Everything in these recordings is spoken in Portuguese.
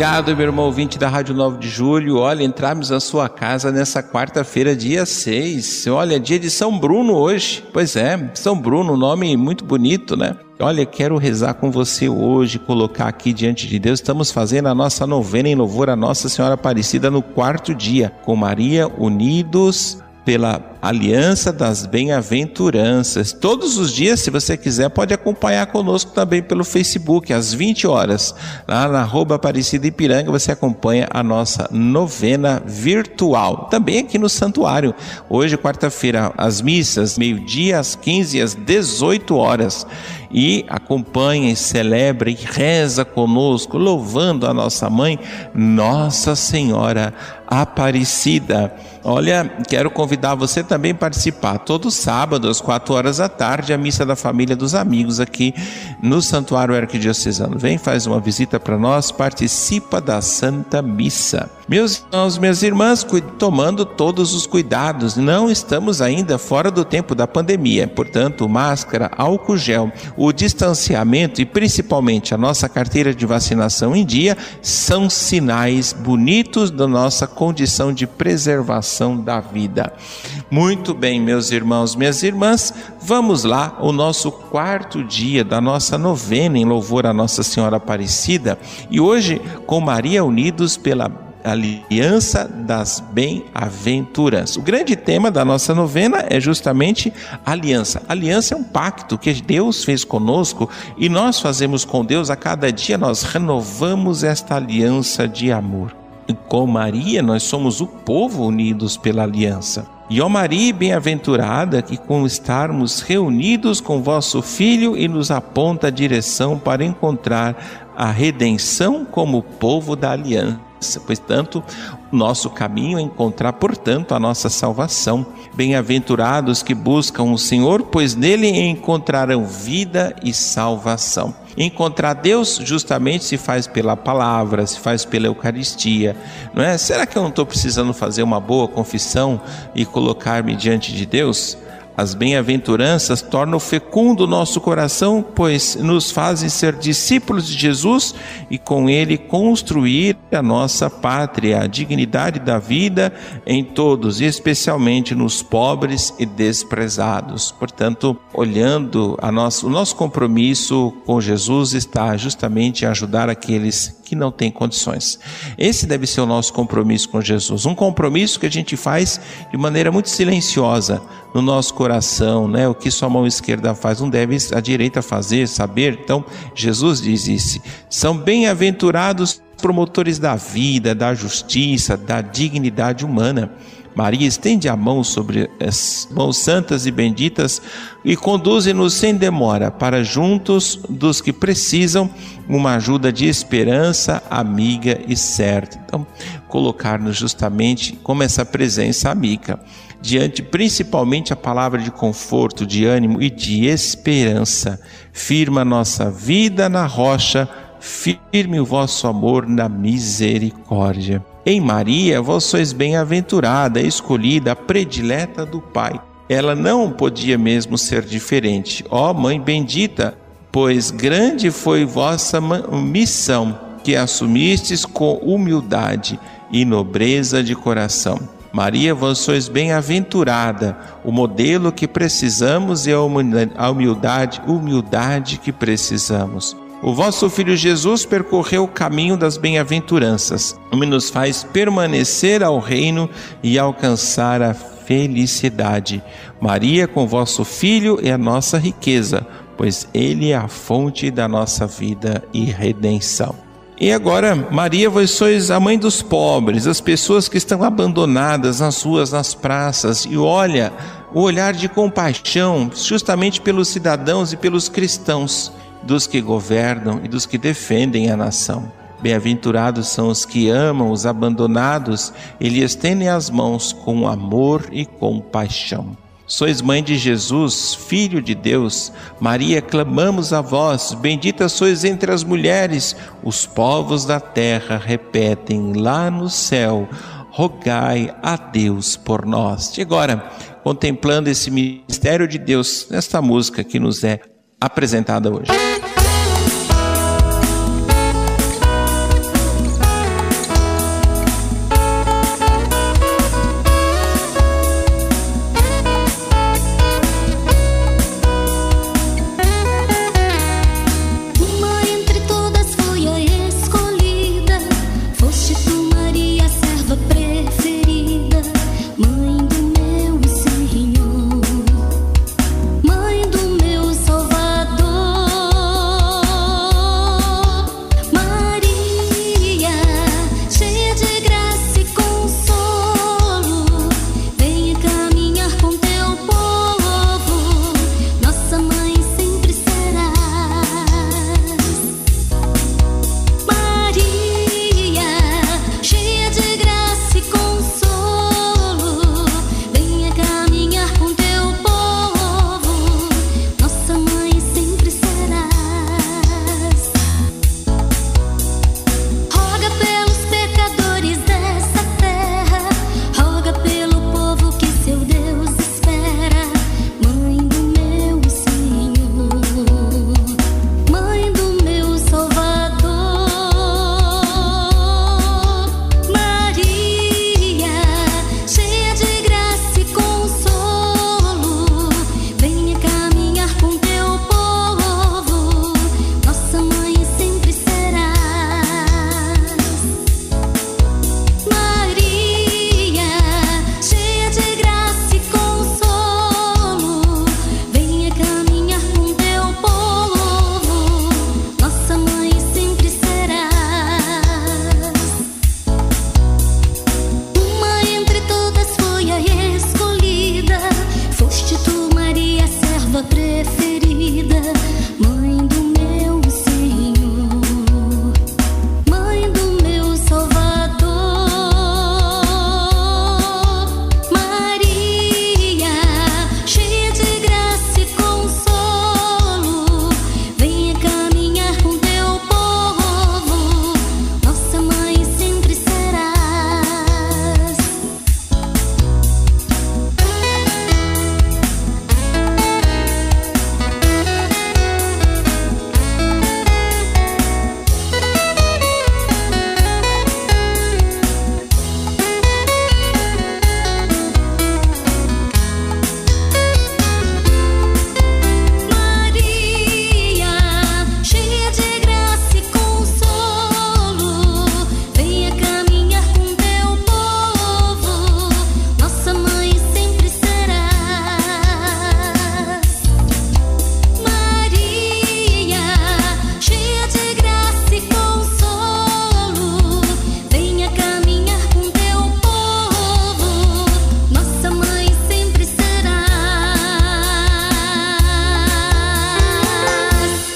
Obrigado, meu irmão ouvinte da Rádio 9 de Julho. Olha, entramos na sua casa nessa quarta-feira, dia 6. Olha, dia de São Bruno hoje. Pois é, São Bruno, nome muito bonito, né? Olha, quero rezar com você hoje, colocar aqui diante de Deus. Estamos fazendo a nossa novena em louvor a Nossa Senhora Aparecida no quarto dia, com Maria unidos pela Aliança das Bem-aventuranças. Todos os dias, se você quiser, pode acompanhar conosco também pelo Facebook, às 20 horas. Lá na arroba Aparecida Ipiranga, você acompanha a nossa novena virtual. Também aqui no santuário. Hoje, quarta-feira, as missas, meio-dia, às 15 e às 18 horas. E acompanha, celebra e reza conosco, louvando a nossa mãe, Nossa Senhora Aparecida. Olha, quero convidar você também participar todo sábado às 4 horas da tarde a missa da família dos amigos aqui no Santuário Arquidiocesano. Vem, faz uma visita para nós, participa da Santa Missa. Meus irmãos, minhas irmãs, tomando todos os cuidados, não estamos ainda fora do tempo da pandemia, portanto, máscara, álcool gel, o distanciamento e principalmente a nossa carteira de vacinação em dia são sinais bonitos da nossa condição de preservação da vida. Muito bem, meus irmãos, minhas irmãs, vamos lá, o nosso quarto dia da nossa novena em louvor a Nossa Senhora Aparecida e hoje com Maria unidos pela aliança das bem-aventuras. O grande tema da nossa novena é justamente aliança. Aliança é um pacto que Deus fez conosco e nós fazemos com Deus a cada dia, nós renovamos esta aliança de amor. E com Maria, nós somos o povo unidos pela aliança. E ó Maria, bem-aventurada, que com estarmos reunidos com vosso Filho e nos aponta a direção para encontrar a redenção como povo da aliança Pois tanto, nosso caminho é encontrar, portanto, a nossa salvação. Bem-aventurados que buscam o Senhor, pois nele encontrarão vida e salvação. Encontrar Deus justamente se faz pela palavra, se faz pela Eucaristia, não é? Será que eu não estou precisando fazer uma boa confissão e colocar-me diante de Deus? As bem-aventuranças tornam fecundo o nosso coração, pois nos fazem ser discípulos de Jesus e com ele construir a nossa pátria, a dignidade da vida em todos, e especialmente nos pobres e desprezados. Portanto, olhando nosso, o nosso compromisso com Jesus está justamente em ajudar aqueles que não têm condições. Esse deve ser o nosso compromisso com Jesus, um compromisso que a gente faz de maneira muito silenciosa no nosso coração, né? O que sua mão esquerda faz não deve a direita fazer, saber. Então, Jesus diz isso. São bem-aventurados promotores da vida, da justiça, da dignidade humana. Maria estende a mão sobre as mãos santas e benditas e conduze-nos sem demora para juntos dos que precisam uma ajuda de esperança, amiga e certa. Então, colocar-nos justamente como essa presença amiga, diante principalmente a palavra de conforto, de ânimo e de esperança. Firma nossa vida na rocha, firme o vosso amor na misericórdia. Em Maria, vós sois bem-aventurada, escolhida, predileta do Pai. Ela não podia mesmo ser diferente. Ó Mãe bendita, pois grande foi vossa missão, que assumistes com humildade e nobreza de coração. Maria, vós sois bem-aventurada, o modelo que precisamos e a humildade, humildade que precisamos. O vosso Filho Jesus percorreu o caminho das bem-aventuranças, o que nos faz permanecer ao reino e alcançar a felicidade. Maria, com vosso Filho, é a nossa riqueza, pois Ele é a fonte da nossa vida e redenção. E agora, Maria, vós sois a mãe dos pobres, as pessoas que estão abandonadas nas ruas, nas praças, e olha, o olhar de compaixão justamente pelos cidadãos e pelos cristãos dos que governam e dos que defendem a nação. Bem-aventurados são os que amam os abandonados e lhes estendem as mãos com amor e compaixão. Sois mãe de Jesus, filho de Deus. Maria, clamamos a vós. Bendita sois entre as mulheres. Os povos da terra repetem lá no céu. Rogai a Deus por nós. E agora, contemplando esse mistério de Deus nesta música que nos é apresentada hoje.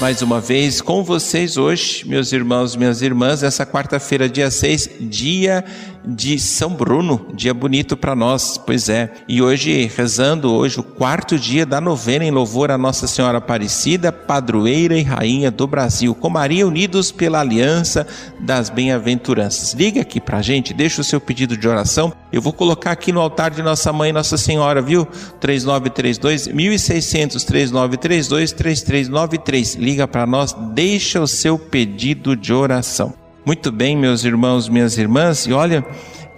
Mais uma vez com vocês hoje, meus irmãos, minhas irmãs, essa quarta-feira, dia 6, dia de São Bruno, dia bonito para nós, pois é. E hoje, rezando hoje o quarto dia da novena em louvor a Nossa Senhora Aparecida, padroeira e rainha do Brasil, com Maria unidos pela aliança das bem-aventuranças. Liga aqui pra gente, deixa o seu pedido de oração. Eu vou colocar aqui no altar de Nossa Mãe Nossa Senhora, viu? 3932 1600 3932 3393. Liga para nós, deixa o seu pedido de oração. Muito bem, meus irmãos, minhas irmãs, e olha,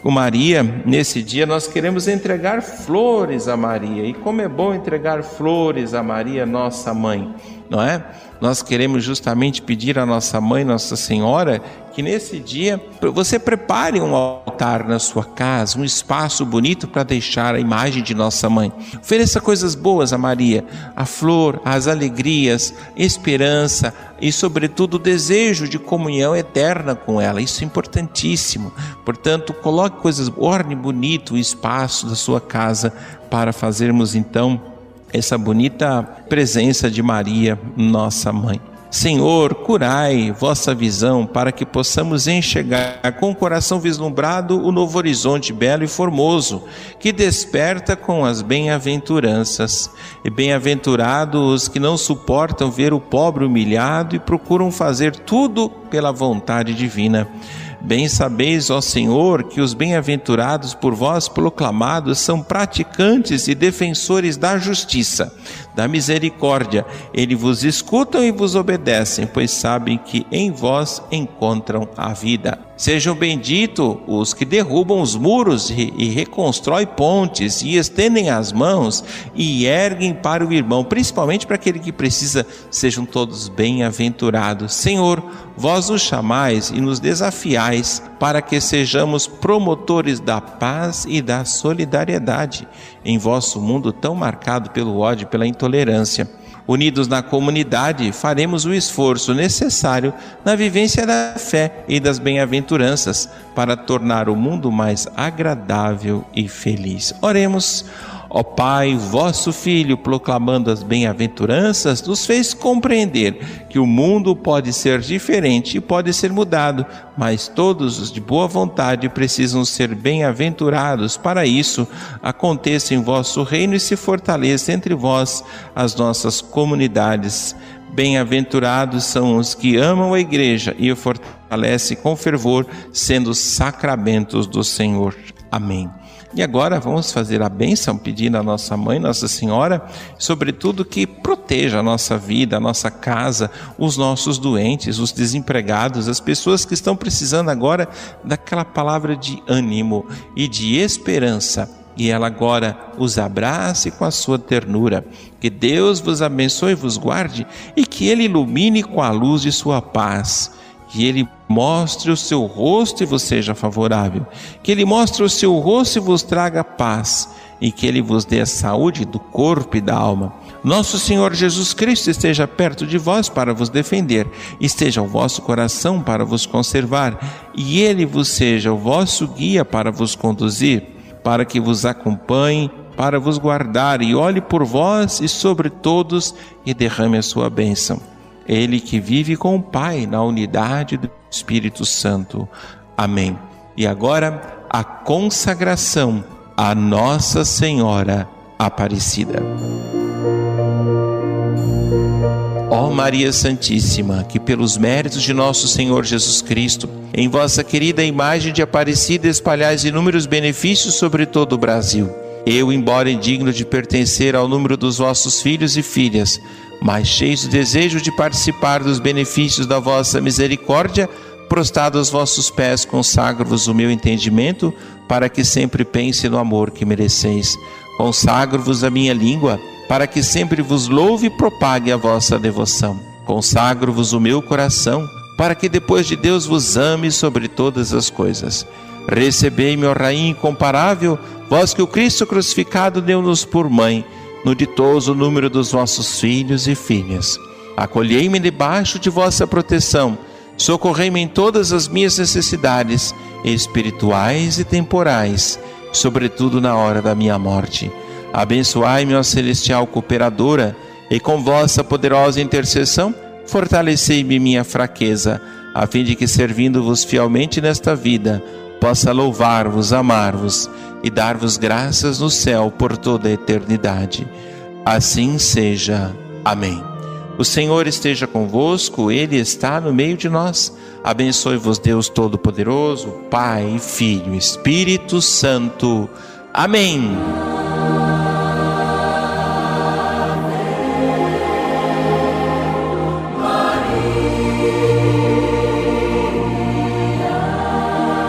com Maria, nesse dia nós queremos entregar flores a Maria. E como é bom entregar flores a Maria, nossa mãe, não é? Nós queremos justamente pedir à nossa mãe, Nossa Senhora, que nesse dia você prepare um altar na sua casa, um espaço bonito para deixar a imagem de nossa mãe. Ofereça coisas boas a Maria, a flor, as alegrias, esperança e, sobretudo, o desejo de comunhão eterna com ela. Isso é importantíssimo. Portanto, coloque coisas, orne bonito o espaço da sua casa para fazermos então essa bonita presença de Maria, nossa mãe. Senhor, curai vossa visão para que possamos enxergar com o coração vislumbrado o novo horizonte belo e formoso que desperta com as bem-aventuranças. E bem-aventurados os que não suportam ver o pobre humilhado e procuram fazer tudo pela vontade divina. Bem sabeis, ó Senhor, que os bem-aventurados por vós proclamados são praticantes e defensores da justiça, da misericórdia. Eles vos escutam e vos obedecem, pois sabem que em vós encontram a vida. Sejam benditos os que derrubam os muros e, reconstroem pontes e estendem as mãos e erguem para o irmão, principalmente para aquele que precisa, sejam todos bem-aventurados. Senhor, vós nos chamais e nos desafiais para que sejamos promotores da paz e da solidariedade em vosso mundo tão marcado pelo ódio e pela intolerância. Unidos na comunidade, faremos o esforço necessário na vivência da fé e das bem-aventuranças para tornar o mundo mais agradável e feliz. Oremos. Ó Pai, vosso Filho, proclamando as bem-aventuranças, nos fez compreender que o mundo pode ser diferente e pode ser mudado, mas todos os de boa vontade precisam ser bem-aventurados. Para isso, aconteça em vosso reino e se fortaleça entre vós as nossas comunidades. Bem-aventurados são os que amam a igreja e a fortalecem com fervor, sendo sacramentos do Senhor. Amém. E agora vamos fazer a bênção, pedindo à nossa mãe, Nossa Senhora, sobretudo que proteja a nossa vida, a nossa casa, os nossos doentes, os desempregados, as pessoas que estão precisando agora daquela palavra de ânimo e de esperança e ela agora os abrace com a sua ternura. Que Deus vos abençoe e vos guarde e que Ele ilumine com a luz de sua paz que Ele mostre o seu rosto e vos seja favorável, que Ele mostre o seu rosto e vos traga paz, e que Ele vos dê a saúde do corpo e da alma. Nosso Senhor Jesus Cristo esteja perto de vós para vos defender, esteja o vosso coração para vos conservar, e Ele vos seja o vosso guia para vos conduzir, para que vos acompanhe, para vos guardar, e olhe por vós e sobre todos, e derrame a sua bênção ele que vive com o Pai na unidade do Espírito Santo. Amém. E agora a consagração a Nossa Senhora Aparecida. Ó Maria Santíssima, que pelos méritos de nosso Senhor Jesus Cristo, em vossa querida imagem de Aparecida espalhais inúmeros benefícios sobre todo o Brasil. Eu, embora indigno de pertencer ao número dos vossos filhos e filhas, mas cheios de desejo de participar dos benefícios da vossa misericórdia, prostrado aos vossos pés, consagro-vos o meu entendimento, para que sempre pense no amor que mereceis. Consagro-vos a minha língua, para que sempre vos louve e propague a vossa devoção. Consagro-vos o meu coração, para que depois de Deus vos ame sobre todas as coisas. Recebei-me, ó Rainha incomparável, vós que o Cristo crucificado deu-nos por mãe no ditoso número dos vossos filhos e filhas. Acolhei-me debaixo de vossa proteção, socorrei-me em todas as minhas necessidades, espirituais e temporais, sobretudo na hora da minha morte. Abençoai-me, ó celestial cooperadora, e com vossa poderosa intercessão, fortalecei-me minha fraqueza, a fim de que, servindo-vos fielmente nesta vida, possa louvar-vos, amar-vos e dar-vos graças no céu por toda a eternidade. Assim seja. Amém. O Senhor esteja convosco, Ele está no meio de nós. Abençoe-vos, Deus Todo-Poderoso, Pai, Filho, Espírito Santo. Amém.